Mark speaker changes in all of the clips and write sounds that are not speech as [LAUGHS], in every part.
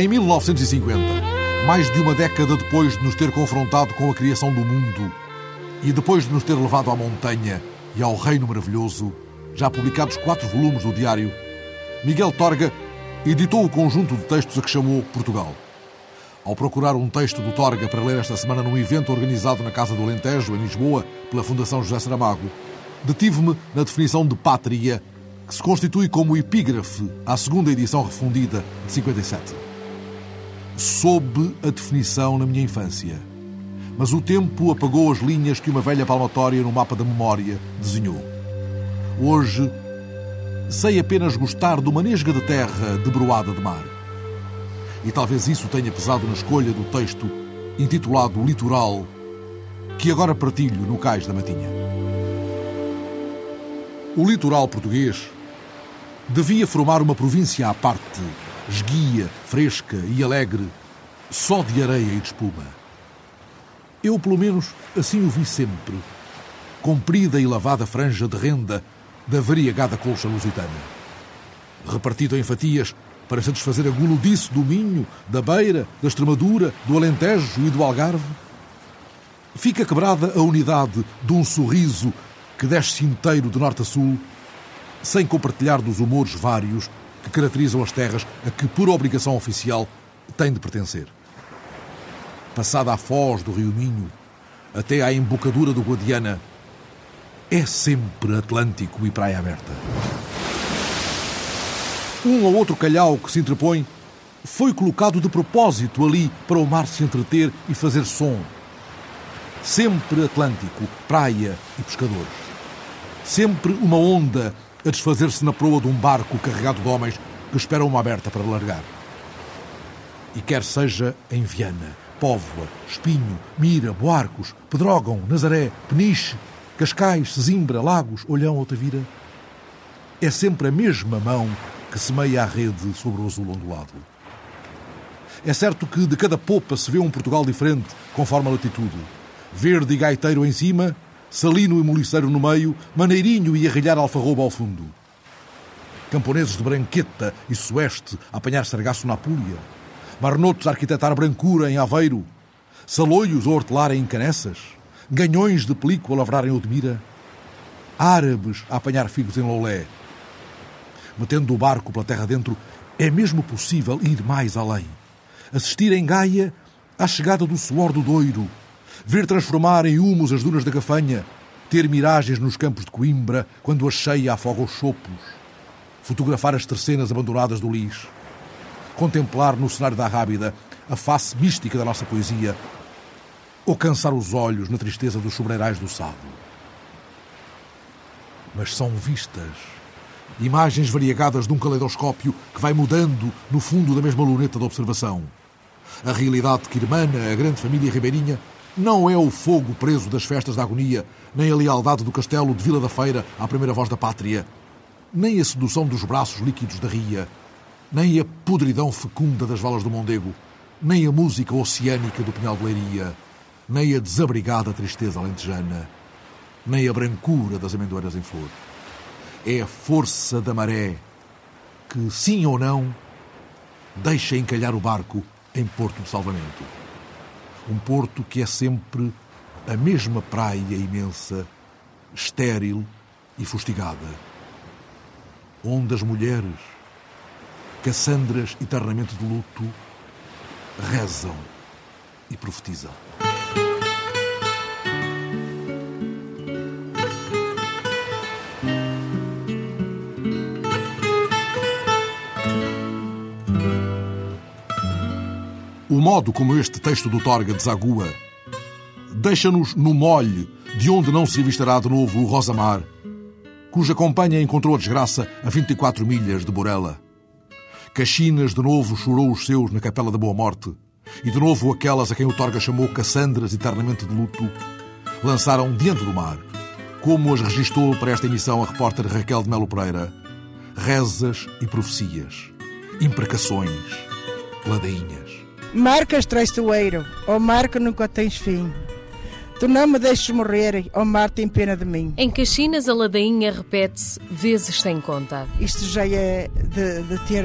Speaker 1: Em 1950, mais de uma década depois de nos ter confrontado com a criação do mundo e depois de nos ter levado à montanha e ao reino maravilhoso, já publicados quatro volumes do diário, Miguel Torga editou o conjunto de textos a que chamou Portugal. Ao procurar um texto do Torga para ler esta semana num evento organizado na Casa do Alentejo, em Lisboa, pela Fundação José Saramago, detive-me na definição de pátria, que se constitui como epígrafe à segunda edição refundida de 57. Soube a definição na minha infância, mas o tempo apagou as linhas que uma velha palmatória no mapa da memória desenhou. Hoje, sei apenas gostar de uma nesga de terra debruada de mar. E talvez isso tenha pesado na escolha do texto intitulado Litoral, que agora partilho no Cais da Matinha. O litoral português devia formar uma província à parte, esguia, fresca e alegre, só de areia e de espuma. Eu, pelo menos, assim o vi sempre. Comprida e lavada franja de renda da variegada colcha lusitana. Repartido em fatias para satisfazer a guludice do Minho, da Beira, da Extremadura, do Alentejo e do Algarve. Fica quebrada a unidade de um sorriso que desce inteiro de norte a sul, sem compartilhar dos humores vários que caracterizam as terras a que, por obrigação oficial, tem de pertencer. Passada a foz do Rio Minho, até à embocadura do Guadiana, é sempre Atlântico e praia aberta. Um ou outro calhau que se interpõe foi colocado de propósito ali para o mar se entreter e fazer som. Sempre Atlântico, praia e pescadores. Sempre uma onda a desfazer-se na proa de um barco carregado de homens que esperam uma aberta para largar. E quer seja em Viana, Póvoa, Espinho, Mira, Boarcos, Pedrógão, Nazaré, Peniche, Cascais, Sesimbra, Lagos, Olhão ou Tavira, é sempre a mesma mão que semeia a rede sobre o azul ondulado. É certo que de cada popa se vê um Portugal diferente, conforme a latitude. Verde e gaiteiro em cima, salino e moliceiro no meio, maneirinho e arrilhar alfarroba ao fundo. Camponeses de branqueta e sueste a apanhar sargaço na Apúlia. Marnotos a arquitetar brancura em Aveiro. Saloios a hortelar em Canessas. Ganhões de pelico a lavrar em Odmira. Árabes a apanhar figos em Loulé metendo o barco pela terra dentro, é mesmo possível ir mais além. Assistir em Gaia à chegada do suor do Doiro, ver transformar em humus as dunas da Gafanha, ter miragens nos campos de Coimbra quando a cheia afoga os chopos, fotografar as tercenas abandonadas do Lis, contemplar no cenário da Rábida a face mística da nossa poesia. Ou cansar os olhos na tristeza dos sobreirais do Sado. Mas são vistas. Imagens variegadas de um caleidoscópio que vai mudando no fundo da mesma luneta de observação. A realidade que irmana a grande família ribeirinha não é o fogo preso das festas da agonia, nem a lealdade do castelo de Vila da Feira à primeira voz da pátria, nem a sedução dos braços líquidos da ria, nem a podridão fecunda das valas do Mondego, nem a música oceânica do Pinhal de Leiria, nem a desabrigada tristeza alentejana, nem a brancura das amendoeiras em flor é a força da maré que, sim ou não, deixa encalhar o barco em porto de salvamento. Um porto que é sempre a mesma praia imensa, estéril e fustigada, onde as mulheres, Cassandras eternamente de luto, rezam e profetizam. O modo como este texto do Torga desagua deixa-nos no molhe de onde não se avistará de novo o Rosamar, cuja companhia encontrou a desgraça a 24 milhas de Borela. Caxinas de novo chorou os seus na Capela da Boa Morte, e de novo aquelas a quem o Torga chamou Cassandras eternamente de luto, lançaram diante do mar, como as registou para esta emissão a repórter Raquel de Melo Pereira, rezas e profecias, imprecações, ladainhas.
Speaker 2: Marcas traiçoeiro, ó mar que nunca tens fim. Tu não me deixes morrer, ó mar tem pena de mim.
Speaker 3: Em Caxinas a ladainha repete-se vezes sem conta.
Speaker 2: Isto já é de, de ter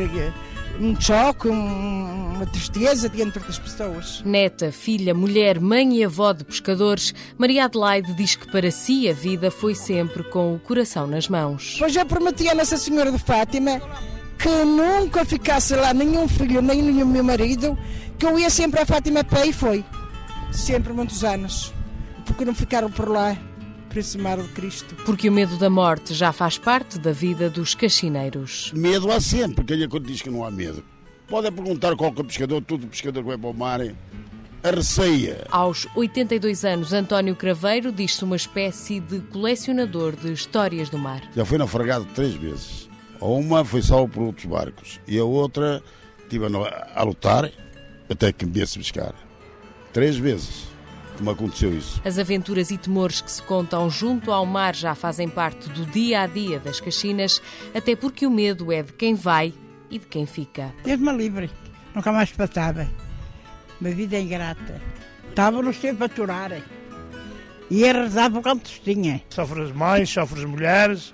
Speaker 2: um choque, um, uma tristeza diante das pessoas.
Speaker 3: Neta, filha, mulher, mãe e avó de pescadores, Maria Adelaide diz que para si a vida foi sempre com o coração nas mãos.
Speaker 2: Pois eu prometi a Nossa Senhora de Fátima que nunca ficasse lá nenhum filho, nem nenhum meu marido, que eu ia sempre a Fátima Pé e foi. Sempre muitos anos. Porque não ficaram por lá por esse mar de Cristo.
Speaker 3: Porque o medo da morte já faz parte da vida dos caxineiros.
Speaker 4: Medo há sempre, quem é que diz que não há medo? Pode pesguntar a qualquer pescador, todo pescador que vai para o mar, a receia.
Speaker 3: Aos 82 anos, António Craveiro diz-se uma espécie de colecionador de histórias do mar.
Speaker 4: Já foi naufragado três vezes. Uma foi salvo por outros barcos e a outra estive a lutar até que me viesse buscar. Três vezes como aconteceu isso.
Speaker 3: As aventuras e temores que se contam junto ao mar já fazem parte do dia a dia das Caxinas, até porque o medo é de quem vai e de quem fica.
Speaker 2: Deus-me livre, nunca mais passava. Uma vida ingrata. Estava-nos sempre a aturar. E a rezar por quantos tinha.
Speaker 5: Sofre as mães, sofre as mulheres,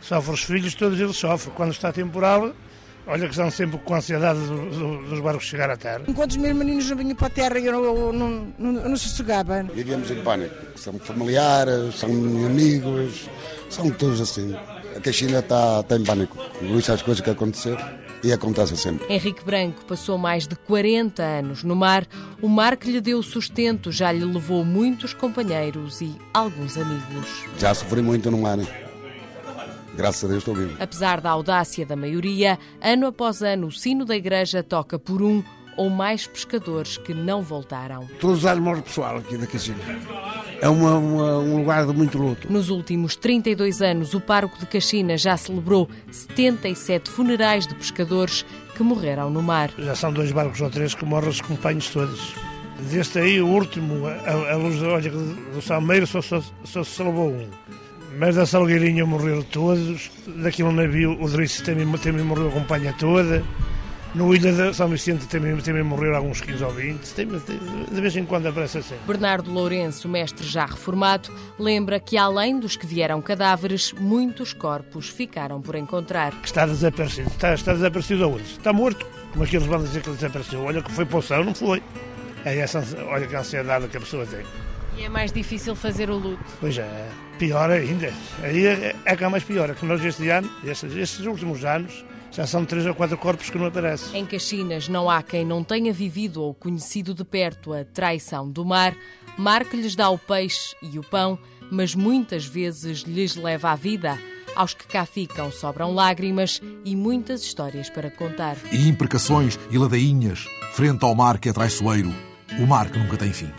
Speaker 5: sofre os filhos, todos eles sofrem. Quando está temporal, Olha que estão sempre com a ansiedade do, do, dos barcos chegar à terra.
Speaker 2: Enquanto os meus meninos não vinham para a terra, eu não, não, não, não sossegava.
Speaker 4: Vivíamos em pânico. São familiares, são amigos, são todos assim. A Caxina está, está em pânico. Isso as coisas que aconteceram e acontece sempre.
Speaker 3: Henrique Branco passou mais de 40 anos no mar. O mar que lhe deu sustento já lhe levou muitos companheiros e alguns amigos.
Speaker 4: Já sofri muito no mar. Graças a Deus estou vivo.
Speaker 3: Apesar da audácia da maioria, ano após ano o sino da igreja toca por um ou mais pescadores que não voltaram.
Speaker 6: Todos os anos morre pessoal aqui da Casina. É uma, uma, um lugar de muito luto.
Speaker 3: Nos últimos 32 anos, o pároco de Caxina já celebrou 77 funerais de pescadores que morreram no mar.
Speaker 5: Já são dois barcos ou três que morrem os companheiros todos. Deste aí, o último, a, a luz da olha do Salmeiro, só, só, só se salvou um. Mas da Salgueirinha morreram todos. Daquele navio, o Drice também, também morreu a companhia toda. No Ilha de São Vicente também, também morreram alguns 15 ou 20. Tem, de vez em quando aparece assim.
Speaker 3: Bernardo Lourenço, mestre já reformado, lembra que além dos que vieram cadáveres, muitos corpos ficaram por encontrar.
Speaker 5: Está desaparecido. Está, está desaparecido aonde? Está morto. Como aqueles vão dizer que ele desapareceu. Olha que foi para o céu, não foi. É essa, olha que ansiedade que a pessoa tem.
Speaker 3: E é mais difícil fazer o luto.
Speaker 5: Pois é, pior ainda. Aí é, é que é mais pior, é que nós este ano, estes, estes últimos anos, já são três ou quatro corpos que não aparecem.
Speaker 3: Em Caxinas não há quem não tenha vivido ou conhecido de perto a traição do mar. Mar que lhes dá o peixe e o pão, mas muitas vezes lhes leva a vida. Aos que cá ficam sobram lágrimas e muitas histórias para contar.
Speaker 1: E imprecações e ladainhas frente ao mar que é traiçoeiro, o mar que nunca tem fim.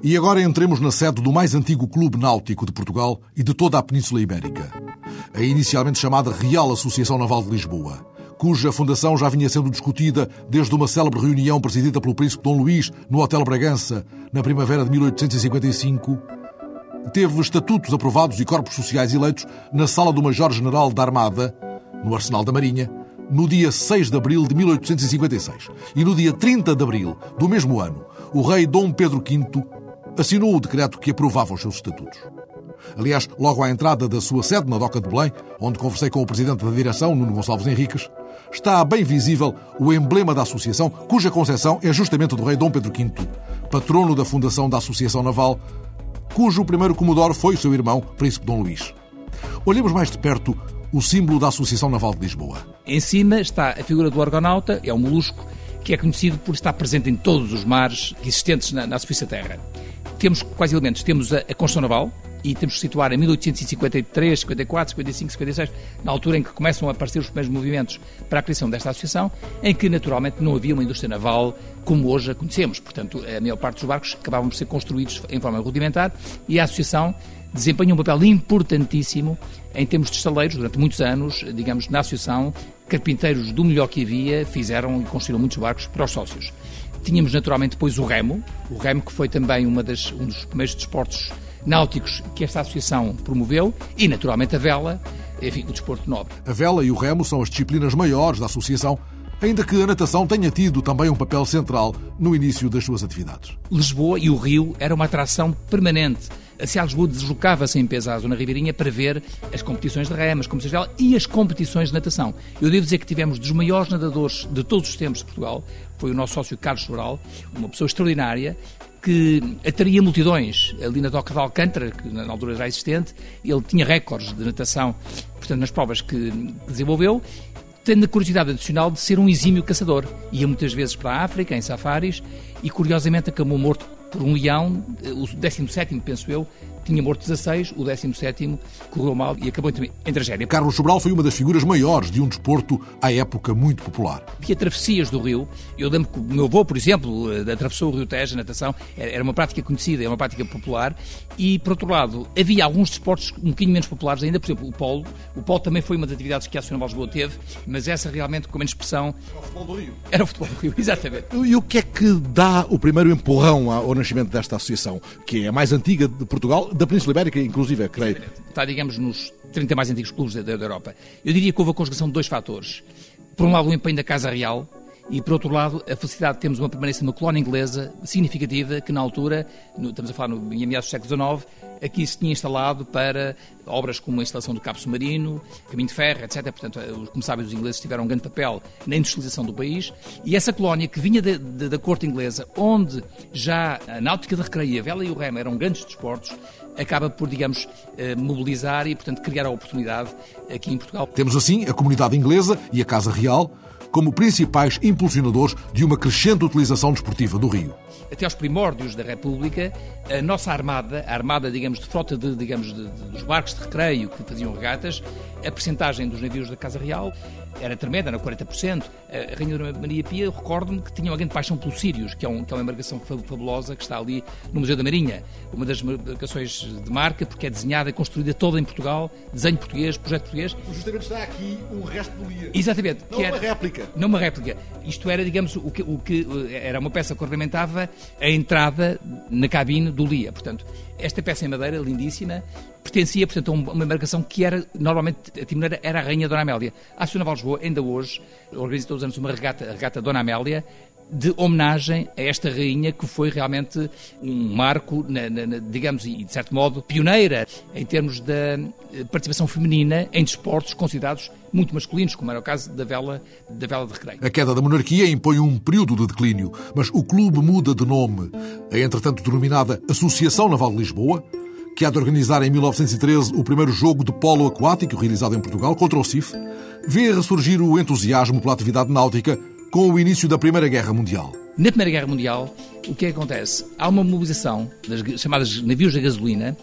Speaker 1: E agora entremos na sede do mais antigo clube náutico de Portugal e de toda a Península Ibérica. A inicialmente chamada Real Associação Naval de Lisboa, cuja fundação já vinha sendo discutida desde uma célebre reunião presidida pelo príncipe Dom Luís no Hotel Bragança, na primavera de 1855, teve estatutos aprovados e corpos sociais eleitos na Sala do Major-General da Armada, no Arsenal da Marinha, no dia 6 de abril de 1856. E no dia 30 de abril do mesmo ano, o rei Dom Pedro V assinou o decreto que aprovava os seus estatutos. Aliás, logo à entrada da sua sede na Doca de Belém, onde conversei com o presidente da direção, Nuno Gonçalves Henriques, está bem visível o emblema da associação, cuja concepção é justamente do rei Dom Pedro V, patrono da fundação da Associação Naval, cujo primeiro comodoro foi seu irmão, Príncipe Dom Luís. Olhemos mais de perto o símbolo da Associação Naval de Lisboa.
Speaker 7: Em cima está a figura do argonauta, é um molusco que é conhecido por estar presente em todos os mares existentes na, na superfície da Terra. Temos quais elementos? Temos a, a construção naval, e temos que situar em 1853, 54, 55, 56, na altura em que começam a aparecer os primeiros movimentos para a criação desta associação, em que naturalmente não havia uma indústria naval como hoje a conhecemos. Portanto, a maior parte dos barcos acabavam por ser construídos em forma rudimentar e a associação desempenha um papel importantíssimo em termos de estaleiros durante muitos anos, digamos, na associação, carpinteiros do melhor que havia fizeram e construíram muitos barcos para os sócios. Tínhamos naturalmente depois o remo, o remo que foi também uma das, um dos primeiros desportos náuticos que esta associação promoveu e naturalmente a vela, enfim, o desporto nobre.
Speaker 1: A vela e o remo são as disciplinas maiores da associação, ainda que a natação tenha tido também um papel central no início das suas atividades.
Speaker 7: Lisboa e o Rio era uma atração permanente a de Lisboa deslocava-se em peso à zona ribeirinha para ver as competições de remo, as competições de vela e as competições de natação. Eu devo dizer que tivemos dos maiores nadadores de todos os tempos de Portugal, foi o nosso sócio Carlos Sobral, uma pessoa extraordinária, que atraía multidões ali na Doca de Alcântara, que na altura já existente, ele tinha recordes de natação, portanto, nas provas que desenvolveu, tendo a curiosidade adicional de ser um exímio caçador. Ia muitas vezes para a África, em safaris, e curiosamente acabou morto por um leão, o 17, penso eu, tinha morto 16, o 17 correu mal e acabou em tragédia.
Speaker 1: Carlos Sobral foi uma das figuras maiores de um desporto à época muito popular.
Speaker 7: Havia travessias do rio. Eu lembro que o meu avô, por exemplo, eh, atravessou o rio Tejo, a natação, era uma prática conhecida, era uma prática popular. E, por outro lado, havia alguns desportos um bocadinho menos populares ainda, por exemplo, o polo. O polo também foi uma das atividades que a Associação Lisboa teve, mas essa realmente, com menos expressão...
Speaker 1: Era o futebol do Rio.
Speaker 7: Era o futebol do Rio, [LAUGHS] exatamente.
Speaker 1: E o que é que dá o primeiro empurrão ao nascimento desta associação, que é a mais antiga de Portugal, da Península Ibérica, inclusive, creio.
Speaker 7: Está, digamos, nos 30 mais antigos clubes da, da Europa. Eu diria que houve a conjugação de dois fatores. Por um lado, o empenho da Casa Real, e, por outro lado, a felicidade de termos uma permanência numa colónia inglesa significativa que, na altura, no, estamos a falar no, em meados do século XIX, aqui se tinha instalado para obras como a instalação do cabo submarino, caminho de ferro, etc. Portanto, como sabem, os ingleses tiveram um grande papel na industrialização do país e essa colónia que vinha de, de, da corte inglesa, onde já a náutica de recreio, a vela e o remo eram grandes desportos, acaba por, digamos, eh, mobilizar e, portanto, criar a oportunidade aqui em Portugal.
Speaker 1: Temos assim a comunidade inglesa e a Casa Real como principais impulsionadores de uma crescente utilização desportiva do rio.
Speaker 7: Até aos primórdios da República, a nossa armada, a armada, digamos, de frota de, digamos, de, de, dos barcos de recreio que faziam regatas, a percentagem dos navios da Casa Real era tremenda, era 40%. A Rainha Maria Pia, recordo-me que tinha uma grande paixão pelo Sírios, que é, um, que é uma embarcação fabulosa que está ali no Museu da Marinha. Uma das embarcações de marca, porque é desenhada e construída toda em Portugal, desenho português, projeto português.
Speaker 1: Justamente está aqui um resto do Lia.
Speaker 7: Exatamente.
Speaker 1: Não uma réplica.
Speaker 7: Não uma réplica. Isto era, digamos, o que, o que era uma peça que ornamentava a entrada na cabine do Lia. Portanto, esta peça em madeira, lindíssima, pertencia, portanto, a uma embarcação que era, normalmente, a timoneira era a Rainha Dona Amélia. A Naval Lisboa, ainda hoje, organiza todos os anos uma regata, a regata Dona Amélia, de homenagem a esta rainha que foi realmente um marco, na, na, digamos, e de certo modo, pioneira em termos da eh, participação feminina em desportos considerados muito masculinos, como era o caso da vela, da vela de recreio.
Speaker 1: A queda da monarquia impõe um período de declínio, mas o clube muda de nome. É, entretanto, denominada Associação Naval de Lisboa, que há de organizar em 1913 o primeiro jogo de polo aquático realizado em Portugal contra o CIF, vê ressurgir o entusiasmo pela atividade náutica com o início da Primeira Guerra Mundial.
Speaker 7: Na Primeira Guerra Mundial, o que, é acontece? Há uma mobilização das chamadas navios da gasolina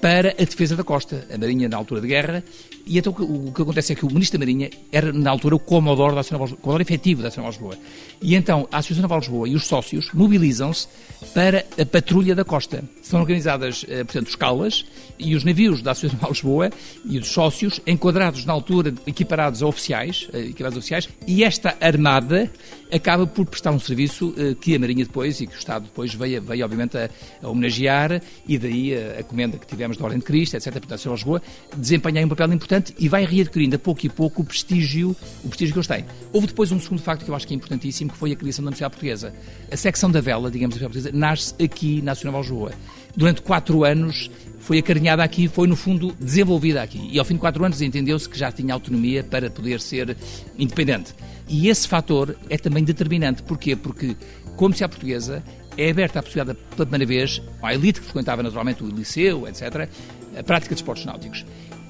Speaker 7: para a defesa da costa, a Marinha na altura de guerra, e então o que acontece é que o Ministro da Marinha era, na altura, o Comodoro da Associação Naval, Comodoro efetivo da Naval Lisboa. E então a Associação Naval Lisboa e os sócios mobilizam-se para a patrulha da costa. São organizadas, eh, portanto, escalas e os navios da Associação Naval Lisboa e os sócios, enquadrados na altura, equiparados a oficiais, eh, equiparados a oficiais, e esta armada acaba por prestar um serviço eh, que a Marinha depois e que o Estado depois veio, veio obviamente, a, a homenagear, e daí a, a comenda que tivemos da Ordem de Cristo, etc., portanto, a Associação Lisboa, desempenhar um papel importante importante e vai readquirindo a pouco e pouco o prestígio, o prestígio que eles têm. Houve depois um segundo facto que eu acho que é importantíssimo, que foi a criação da Universidade Portuguesa. A secção da vela, digamos, da Portuguesa, nasce aqui na Nacional Lisboa. Durante quatro anos foi acarinhada aqui, foi no fundo desenvolvida aqui. E ao fim de quatro anos entendeu-se que já tinha autonomia para poder ser independente. E esse fator é também determinante. Porquê? Porque, como se a portuguesa, é aberta a possibilidade, pela primeira vez, à elite que frequentava naturalmente o liceu, etc., a prática de esportes náuticos.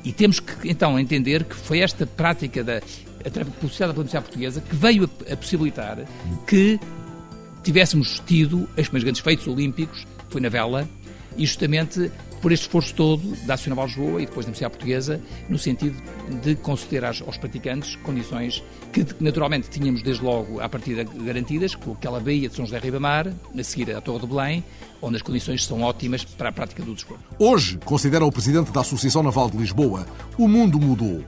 Speaker 7: E temos que, então, entender que foi esta prática da publicidade da Universidade Portuguesa que veio a, a possibilitar que tivéssemos tido os meus grandes feitos olímpicos, foi na vela, e justamente por este esforço todo da Associação Naval Lisboa e depois da Universidade Portuguesa, no sentido de conceder aos, praticantes condições que naturalmente tínhamos desde logo à partida garantidas, com aquela baía de São José Ribamar, a seguir à Torre de Belém, onde as condições são ótimas para a prática do desporto.
Speaker 1: Hoje, considera o presidente da Associação Naval de Lisboa, o mundo mudou.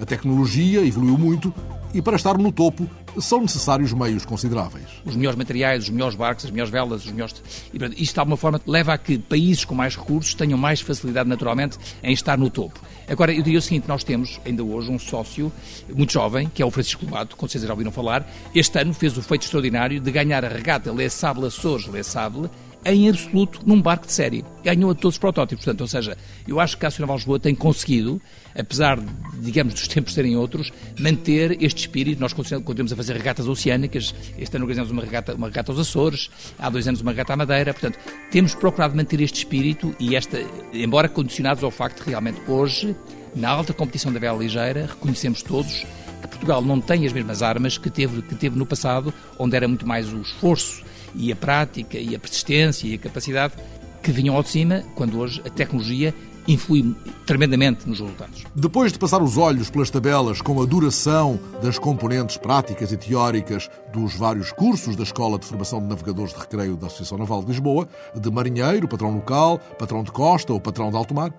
Speaker 1: A tecnologia evoluiu muito e para estar no topo são necessários meios consideráveis.
Speaker 7: Os melhores materiais, os melhores barcos, as melhores velas, os melhores... E, portanto, isto de alguma forma leva a que países com mais recursos tenham mais facilidade naturalmente em estar no topo. Agora, eu diria o seguinte, nós temos ainda hoje um sócio muito jovem, que é o Francisco Lobato, com certeza já ouviram falar, este ano fez o feito extraordinário de ganhar a regata Les Sable Açores Les Sable em absoluto num barco de série. Ganhou a todos os protótipos. Portanto, ou seja, eu acho que a Naval Lisboa tem conseguido, apesar, digamos, dos tempos serem outros, manter este espírito. Nós continuamos a fazer regatas oceânicas. Este ano organizamos uma regata, uma regata aos Açores, há dois anos uma regata à Madeira. Portanto, temos procurado manter este espírito e esta, embora condicionados ao facto de realmente hoje, na alta competição da vela ligeira, reconhecemos todos que Portugal não tem as mesmas armas que teve, que teve no passado, onde era muito mais o esforço e a prática e a persistência e a capacidade que vinham ao de cima, quando hoje a tecnologia influi tremendamente nos resultados.
Speaker 1: Depois de passar os olhos pelas tabelas com a duração das componentes práticas e teóricas dos vários cursos da Escola de Formação de Navegadores de Recreio da Associação Naval de Lisboa, de marinheiro, patrão local, patrão de costa ou patrão de alto mar,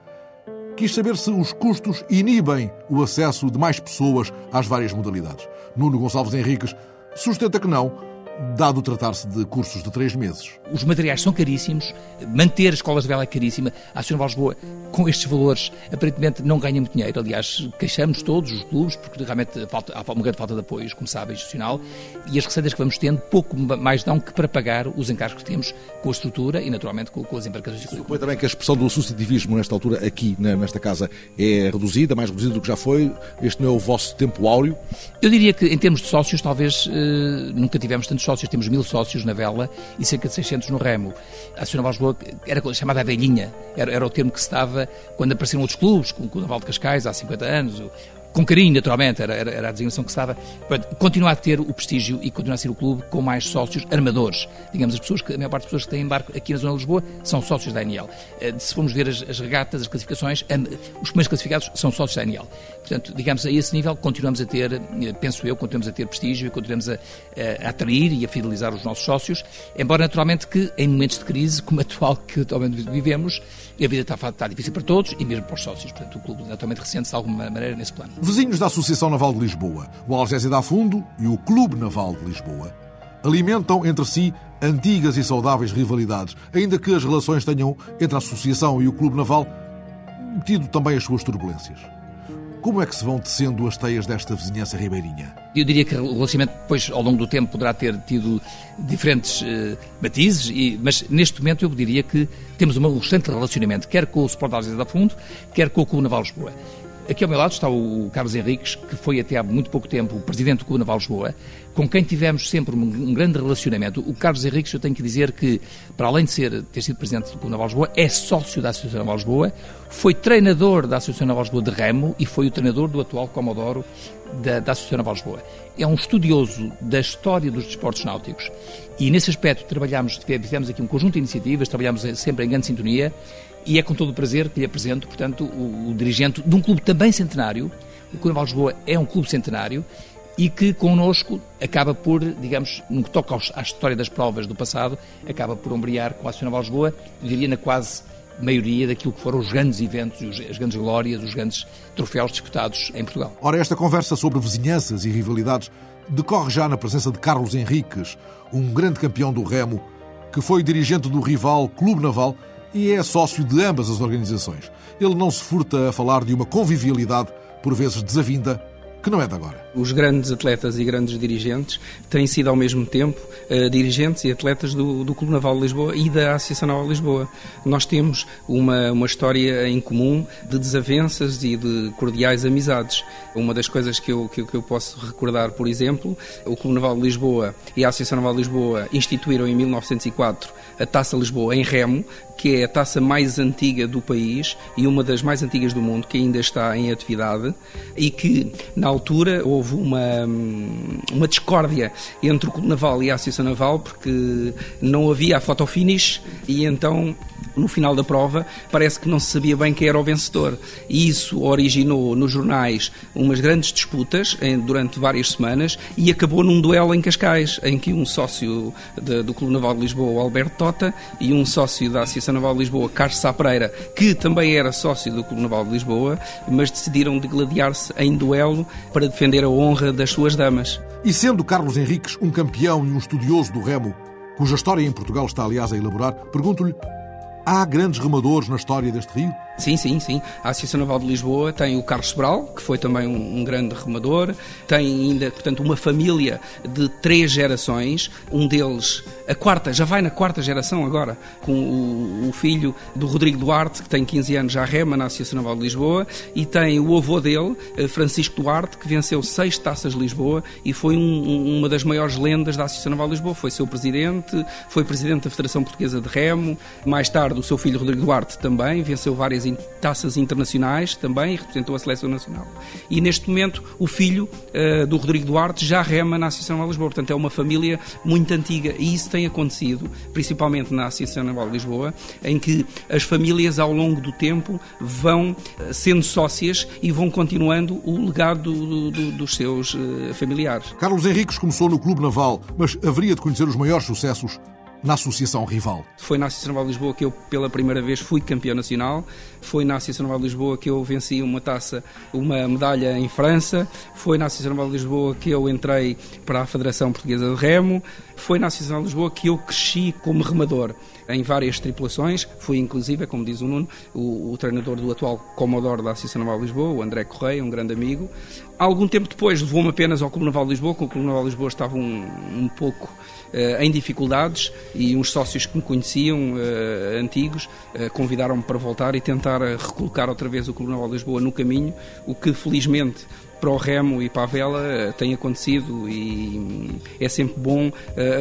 Speaker 1: quis saber se os custos inibem o acesso de mais pessoas às várias modalidades. Nuno Gonçalves Henriques sustenta que não, dado tratar-se de cursos de três meses.
Speaker 7: Os materiais são caríssimos, manter escolas de vela é caríssima. A Associação de Lisboa, com estes valores, aparentemente não ganha muito dinheiro. Aliás, queixamos todos os clubes, porque realmente falta, há uma grande falta de apoio, como sabe, institucional, e as receitas que vamos tendo pouco mais dão que para pagar os encargos que temos com a estrutura e, naturalmente, com, com as embarcações.
Speaker 1: Supõe também que a expressão do associativismo, nesta altura, aqui, nesta casa, é reduzida, mais reduzida do que já foi. Este não é o vosso tempo áureo?
Speaker 7: Eu diria que, em termos de sócios, talvez eh, nunca tivemos tantos sócios. Temos mil sócios na vela e cerca de 600 no remo. A Naval Lisboa era chamada a velhinha, era, era, o termo que se dava quando apareceram outros clubes, como o Naval de Cascais há 50 anos, com carinho, naturalmente, era, era, era, a designação que se dava. Continua a ter o prestígio e continua a ser o clube com mais sócios armadores. Digamos, as pessoas que, a maior parte das pessoas que têm embarque aqui na Zona de Lisboa são sócios da ANL. Eh, se formos ver as, as regatas, as classificações, os primeiros classificados são sócios da ANL. Portanto, digamos, a esse nível continuamos a ter, eh, penso eu, continuamos a ter prestígio e continuamos a, a, atrair e a fidelizar os nossos sócios, embora naturalmente que em momentos de crise como a atual que atualmente vivemos, a vida está, está difícil para todos e mesmo para os sócios. Portanto, o clube naturalmente recente de alguma maneira nesse plano.
Speaker 1: Vizinhos da Associação Naval de Lisboa, o Algésia da Fundo e o Clube Naval de Lisboa, alimentam entre si antigas e saudáveis rivalidades, ainda que as relações tenham entre a Associação e o Clube Naval tido também as suas turbulências. Como é que se vão tecendo as teias desta vizinhança ribeirinha?
Speaker 7: Eu diria que o relacionamento, depois, ao longo do tempo, poderá ter tido diferentes uh, matizes, e, mas neste momento eu diria que temos um excelente relacionamento, quer com o Sport da Fundo, quer com o Clube Naval Lisboa. Aqui ao meu lado está o Carlos Henriques, que foi até há muito pouco tempo o presidente do Clube Naval Lisboa, com quem tivemos sempre um grande relacionamento. O Carlos Henriques, eu tenho que dizer que, para além de ser, ter sido presidente do Clube Naval Lisboa, é sócio da Associação Naval Lisboa, foi treinador da Associação Naval Lisboa de Remo e foi o treinador do atual Comodoro da, da Associação Naval Lisboa. É um estudioso da história dos desportos náuticos e, nesse aspecto, trabalhamos, fizemos aqui um conjunto de iniciativas, trabalhamos sempre em grande sintonia e é com todo o prazer que lhe apresento, portanto, o, o dirigente de um clube também centenário. O Clube Naval Lisboa é um clube centenário e que connosco acaba por, digamos, no que toca à história das provas do passado, acaba por ombrear com a Naval Lisboa, eu diria na quase maioria daquilo que foram os grandes eventos, as grandes glórias, os grandes troféus disputados em Portugal.
Speaker 1: Ora, esta conversa sobre vizinhanças e rivalidades decorre já na presença de Carlos Henriques, um grande campeão do remo, que foi dirigente do rival Clube Naval e é sócio de ambas as organizações. Ele não se furta a falar de uma convivialidade, por vezes desavinda, que não é de agora.
Speaker 8: Os grandes atletas e grandes dirigentes têm sido ao mesmo tempo uh, dirigentes e atletas do, do Clube Naval de Lisboa e da Associação Naval de Lisboa. Nós temos uma, uma história em comum de desavenças e de cordiais amizades. Uma das coisas que eu, que, que eu posso recordar, por exemplo, o Clube Naval de Lisboa e a Associação Naval de Lisboa instituíram em 1904 a Taça Lisboa em Remo, que é a taça mais antiga do país e uma das mais antigas do mundo, que ainda está em atividade e que, na altura, houve uma, uma discórdia entre o Clube Naval e a Associação Naval porque não havia a fotofinish e então no final da prova, parece que não se sabia bem quem era o vencedor. E isso originou nos jornais umas grandes disputas durante várias semanas e acabou num duelo em Cascais, em que um sócio de, do Clube Naval de Lisboa, Alberto Tota, e um sócio da Associação Naval de Lisboa, Carlos Sá Pereira, que também era sócio do Clube Naval de Lisboa, mas decidiram degladiar-se em duelo para defender a honra das suas damas.
Speaker 1: E sendo Carlos Henriques um campeão e um estudioso do remo, cuja história em Portugal está, aliás, a elaborar, pergunto-lhe Há grandes remadores na história deste rio?
Speaker 8: Sim, sim, sim. A Associação Naval de Lisboa tem o Carlos Sobral, que foi também um, um, grande remador. Tem ainda, portanto, uma família de três gerações. Um deles, a quarta, já vai na quarta geração agora, com o, o filho do Rodrigo Duarte, que tem 15 anos, já rema na Associação Naval de Lisboa. E tem o avô dele, eh, Francisco Duarte, que venceu seis taças de Lisboa e foi um, uma das maiores lendas da Associação Naval de Lisboa. Foi seu presidente, foi presidente da Federação Portuguesa de Remo. Mais tarde, o seu filho Rodrigo Duarte também venceu várias taças internacionais também e representou a seleção nacional. E neste momento o filho uh, do Rodrigo Duarte já rema na Associação Naval de Lisboa, portanto é uma família muito antiga e isso tem acontecido, principalmente na Associação Naval de Lisboa, em que as famílias ao longo do tempo vão uh, sendo sócias e vão continuando o legado do, do, dos seus uh, familiares.
Speaker 1: Carlos Henriques começou no Clube Naval, mas haveria de conhecer os maiores sucessos na Associação Rival.
Speaker 8: Foi na Associação Naval de Lisboa que eu, pela primeira vez, fui campeão nacional. Foi na Associação Naval de Lisboa que eu venci uma taça, uma medalha em França. Foi na Associação Naval de Lisboa que eu entrei para a Federação Portuguesa de Remo. Foi na Associação Naval de Lisboa que eu cresci como remador em várias tripulações. Fui, inclusive, como diz o Nuno, o, o treinador do atual Comodoro da Associação Naval de Lisboa, o André Correia, um grande amigo. Algum tempo depois levou-me apenas ao Clube Naval de Lisboa, porque o Clube Naval de Lisboa estava um, um pouco uh, em dificuldades e uns sócios que me conheciam, uh, antigos, uh, convidaram-me para voltar e tentar recolocar outra vez o Clube Naval de Lisboa no caminho, o que felizmente para o remo e para a vela tem acontecido e hum, é sempre bom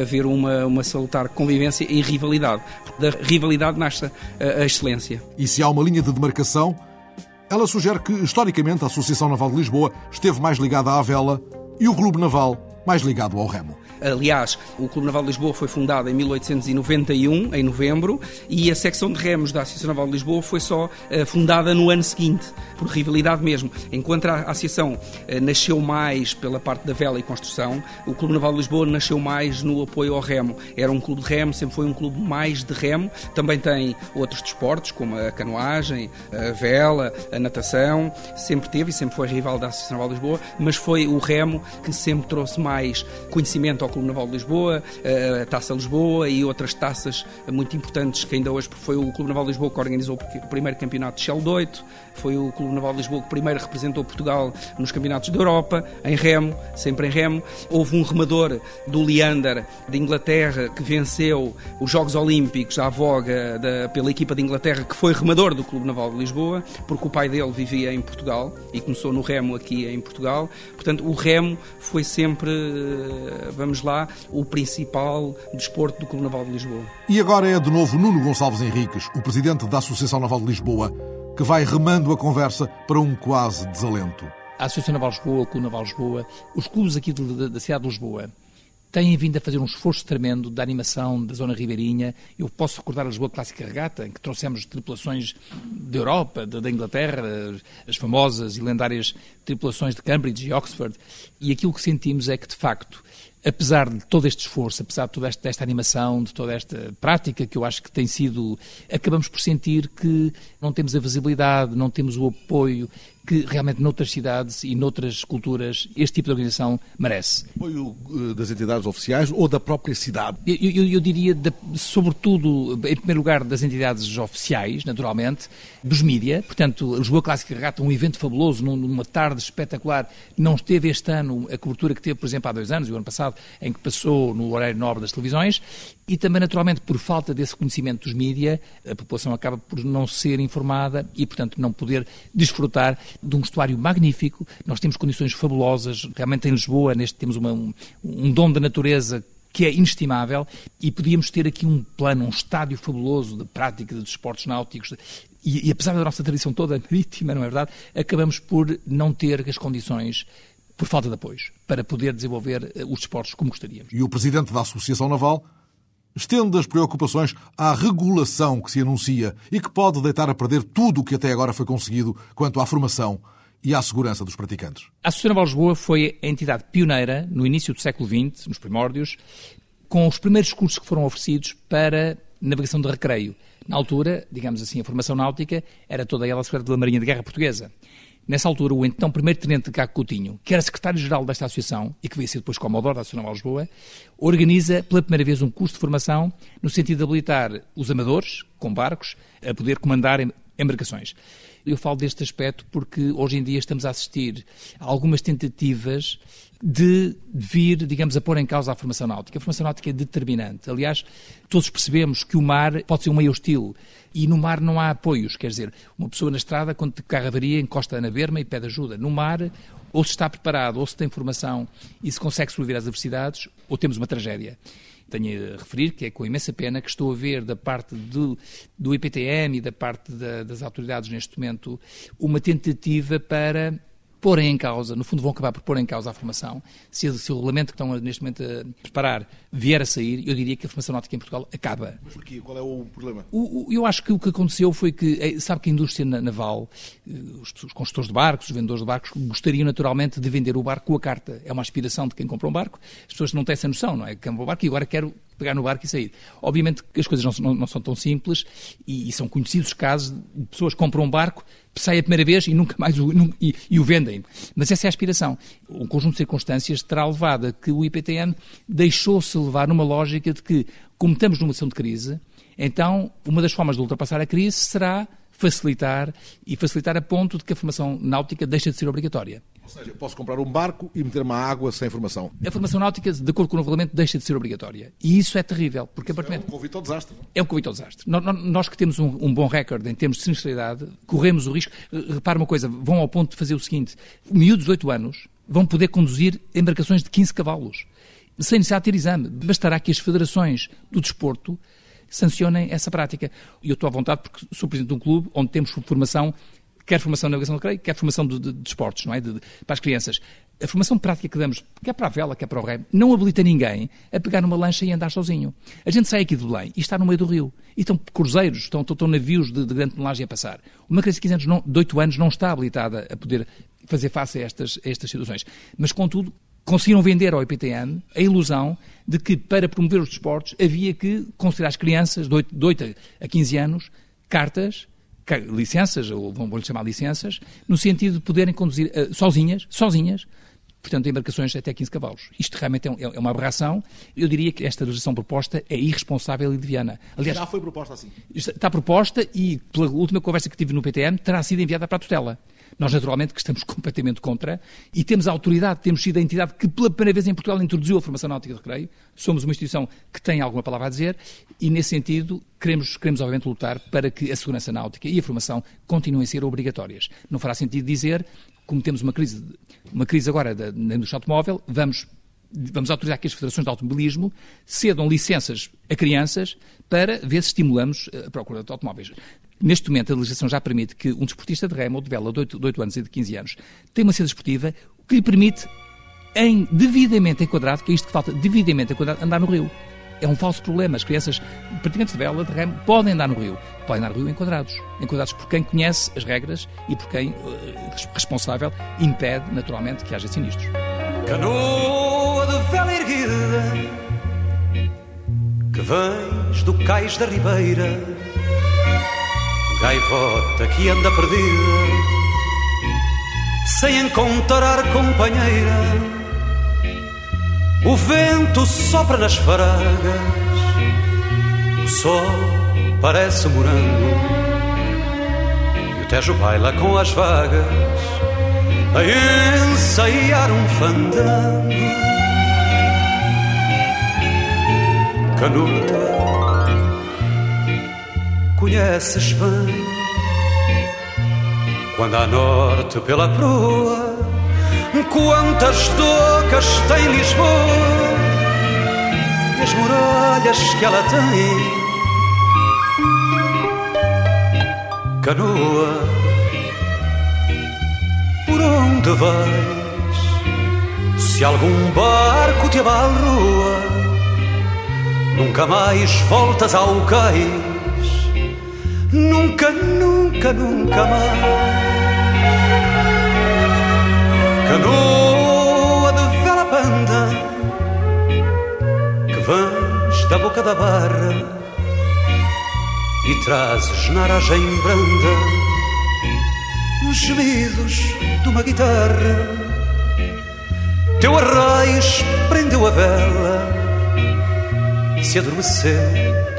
Speaker 8: haver uma, uma salutar convivência e rivalidade. Da rivalidade nasce a excelência.
Speaker 1: E se há uma linha de demarcação, ela sugere que, historicamente, a Associação Naval de Lisboa esteve mais ligada à vela e o Clube Naval mais ligado ao remo.
Speaker 8: Aliás, o Clube Naval de Lisboa foi fundado em 1891, em novembro, e a secção de remos da Associação Naval de Lisboa foi só uh, fundada no ano seguinte, por rivalidade mesmo. Enquanto a associação uh, nasceu mais pela parte da vela e construção, o Clube Naval de Lisboa nasceu mais no apoio ao remo. Era um clube de remo, sempre foi um clube mais de remo. Também tem outros desportos, como a canoagem, a vela, a natação. Sempre teve e sempre foi rival da Associação Naval de Lisboa, mas foi o remo que sempre trouxe mais conhecimento ao Clube Naval de Lisboa, a Taça Lisboa e outras taças muito importantes que ainda hoje foi o Clube Naval de Lisboa que organizou o primeiro campeonato de Shell 8, foi o Clube Naval de Lisboa que primeiro representou Portugal nos campeonatos da Europa, em remo, sempre em remo. Houve um remador do Leander de Inglaterra que venceu os Jogos Olímpicos à voga da, pela equipa de Inglaterra, que foi remador do Clube Naval de Lisboa, porque o pai dele vivia em Portugal e começou no remo aqui em Portugal. Portanto, o remo foi sempre, vamos lá o principal desporto do Clube Naval de Lisboa.
Speaker 1: E agora é de novo Nuno Gonçalves Henriques, o presidente da Associação Naval de Lisboa, que vai remando a conversa para um quase desalento.
Speaker 7: A Associação Naval de Lisboa, o Clube Naval de Lisboa, os clubes aqui da cidade de Lisboa têm vindo a fazer um esforço tremendo da animação da zona ribeirinha. Eu posso recordar a Lisboa Clássica Regata, em que trouxemos tripulações da Europa, da Inglaterra, as famosas e lendárias tripulações de Cambridge e Oxford, e aquilo que sentimos é que, de facto, apesar de todo este esforço, apesar de toda esta, animação, de toda esta prática que eu acho que tem sido, acabamos por sentir que não temos a visibilidade, não temos o apoio que realmente noutras cidades e noutras culturas este tipo de organização merece.
Speaker 1: Apoio eh, das entidades oficiais ou da própria cidade?
Speaker 7: Eu, eu, eu diria, de, sobretudo, em primeiro lugar, das entidades oficiais, naturalmente, dos mídia. Portanto, Lisboa Clássica Regata, um evento fabuloso, numa tarde espetacular, não teve este ano a cobertura que teve, por exemplo, há dois anos, o ano passado, em que passou no horário nobre das televisões, e também, naturalmente, por falta desse conhecimento dos mídia, a população acaba por não ser informada e, portanto, não poder desfrutar de um estuário magnífico. Nós temos condições fabulosas. Realmente, em Lisboa, neste temos uma, um, um dom da natureza que é inestimável e podíamos ter aqui um plano, um estádio fabuloso de prática de desportos náuticos. E, e apesar da nossa tradição toda [LAUGHS] marítima, não é verdade, acabamos por não ter as condições por falta de apoios para poder desenvolver eh, os desportos como gostaríamos.
Speaker 1: E o presidente da Associação Naval estende as preocupações à regulação que se anuncia e que pode deitar a perder tudo o que até agora foi conseguido quanto à formação e à segurança dos praticantes.
Speaker 7: A Associação Naval Lisboa foi a entidade pioneira no início do século XX, nos primórdios, com os primeiros cursos que foram oferecidos para navegação de recreio. Na altura, digamos assim, a formação náutica era toda ela secreta da Marinha de Guerra Portuguesa. Nessa altura, o então primeiro-tenente de Caco Coutinho, que era secretário-geral desta associação e que veio ser depois Comodoro da Associação Naval Lisboa, organiza pela primeira vez um curso de formação no sentido de habilitar os amadores, com barcos, a poder comandar embarcações. Eu falo deste aspecto porque hoje em dia estamos a assistir a algumas tentativas de vir, digamos, a pôr em causa a formação náutica. A formação náutica é determinante. Aliás, todos percebemos que o mar pode ser um meio hostil e no mar não há apoios. Quer dizer, uma pessoa na estrada, quando o carro encosta na berma e pede ajuda. No mar, ou se está preparado, ou se tem formação e se consegue sobreviver às adversidades, ou temos uma tragédia tenho a referir que é com imensa pena que estou a ver da parte do, do IPTM e da parte da, das autoridades neste momento uma tentativa para porem em causa, no fundo vão acabar por pôr em causa a formação. Se, se o regulamento que estão neste momento a preparar vier a sair, eu diria que a formação náutica em Portugal acaba.
Speaker 1: Mas porquê? Qual é o problema?
Speaker 7: O, o, eu acho que o que aconteceu foi que, eh, sabe que a indústria naval, eh, os, os construtores de barcos, os vendedores de barcos, gostariam naturalmente de vender o barco com a carta. É uma aspiração de quem compra um barco. As pessoas não têm essa noção, não é? Compra um barco e agora quero pegar no barco e sair. Obviamente que as coisas não, não, não são tão simples e, e, são conhecidos casos de pessoas que compram um barco sai a primeira vez e nunca mais o, e, e, o vendem. Mas essa é a aspiração. Um conjunto de circunstâncias terá levado a que o IPTN deixou-se levar numa lógica de que, como estamos numa situação de crise, então uma das formas de ultrapassar a crise será facilitar e facilitar a ponto de que a formação náutica deixe de ser obrigatória.
Speaker 1: Ou seja, posso comprar um barco e meter uma água sem formação.
Speaker 7: A formação náutica, de acordo com o regulamento, deixa de ser obrigatória. E isso é terrível. Porque
Speaker 1: isso é um convite ao desastre.
Speaker 7: É um convite ao desastre. Nós que temos um, um bom recorde em termos de sinceridade, corremos o risco. Repara uma coisa, vão ao ponto de fazer o seguinte: miúdos de 8 anos vão poder conduzir embarcações de 15 cavalos, sem necessidade de ter exame. Bastará que as federações do desporto sancionem essa prática. E eu estou à vontade porque sou presidente de um clube onde temos formação quer formação de navegação de creio, quer formação de, de, de esportes, não é? De, para as crianças. A formação prática que damos, quer para a vela, quer para o remo, não habilita ninguém a pegar numa lancha e andar sozinho. A gente sai aqui de Belém e está no meio do rio. E estão cruzeiros, estão, estão, navios de, de grande tonelagem a passar. Uma criança de 15 anos, não, de 8 anos, não está habilitada a poder fazer face a estas, a estas situações. Mas, contudo, conseguiram vender ao IPTN a ilusão de que, para promover os desportos, havia que considerar as crianças de 8, de 8 a 15 anos cartas licenças, ou vamos chamar licenças, no sentido de poderem conduzir uh, sozinhas, sozinhas, portanto, embarcações até 15 cavalos. Isto realmente é, é, uma aberração. Eu diria que esta legislação proposta é irresponsável e leviana.
Speaker 1: Aliás, Já foi proposta assim?
Speaker 7: Está proposta e, pela última conversa que tive no PTM, terá sido enviada para a tutela. Nós, naturalmente, que estamos [LAUGHS] completamente contra e temos a autoridade, temos sido a entidade que pela primeira vez em Portugal introduziu a formação náutica de recreio. Somos uma instituição que tem alguma palavra a dizer e, nesse sentido, queremos, queremos obviamente lutar para que a segurança náutica e a formação continuem a ser obrigatórias. Não fará sentido dizer, como temos uma crise, uma crise agora da, na indústria automóvel, vamos vamos autorizar que as federações de automobilismo cedam licenças a crianças para ver se estimulamos a procura de automóveis. Neste momento, a legislação já permite que um desportista de remo ou de vela de 8, de 8 anos e de 15 anos tenha uma cena esportiva que lhe permite, em devidamente enquadrado, que é isto que falta, devidamente enquadrado, andar no rio. É um falso problema. As crianças praticantes de vela, de remo, podem andar no rio. Podem andar no rio enquadrados. Enquadrados por quem conhece as regras e por quem, uh, responsável, impede, naturalmente, que haja sinistros. Canoa de vela erguida
Speaker 9: Que vens do cais da ribeira gaivota que anda perdida, sem encontrar companheira. O vento sopra nas faragas, o sol parece morango, e o Tejo baila com as vagas, a ensaiar um fandango. Canuta conheces bem. Quando à norte pela proa, quantas docas tem Lisboa e as muralhas que ela tem. Canoa, por onde vais? Se algum barco te abalroa, nunca mais voltas ao cais Nunca, nunca, nunca mais. Canoa de vela banda que vens da boca da barra e trazes na aragem branda os gemidos de uma guitarra. Teu arraiz prendeu a vela se adormeceu,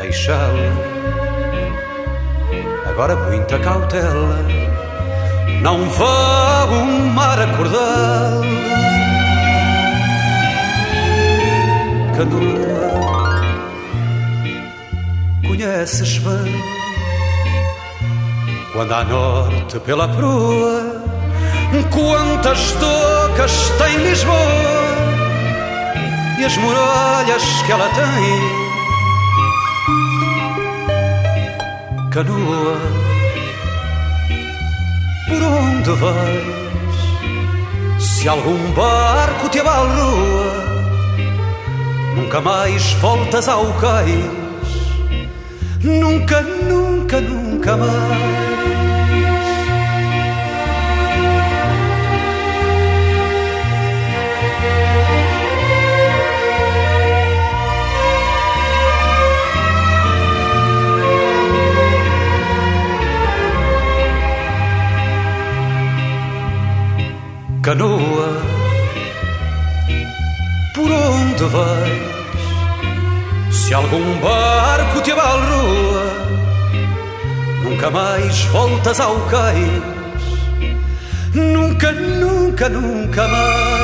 Speaker 9: deixá-la. Agora muita cautela, não vá o mar acordar. Canoa, conheces bem quando à norte pela proa quantas docas tem Lisboa e as muralhas que ela tem. Canoa, por onde vais? Se algum barco te abalroa, nunca mais voltas ao cais. Nunca, nunca, nunca mais. Canoa, por onde vais? Se algum barco te abalroa, nunca mais voltas ao cais. Nunca, nunca, nunca mais.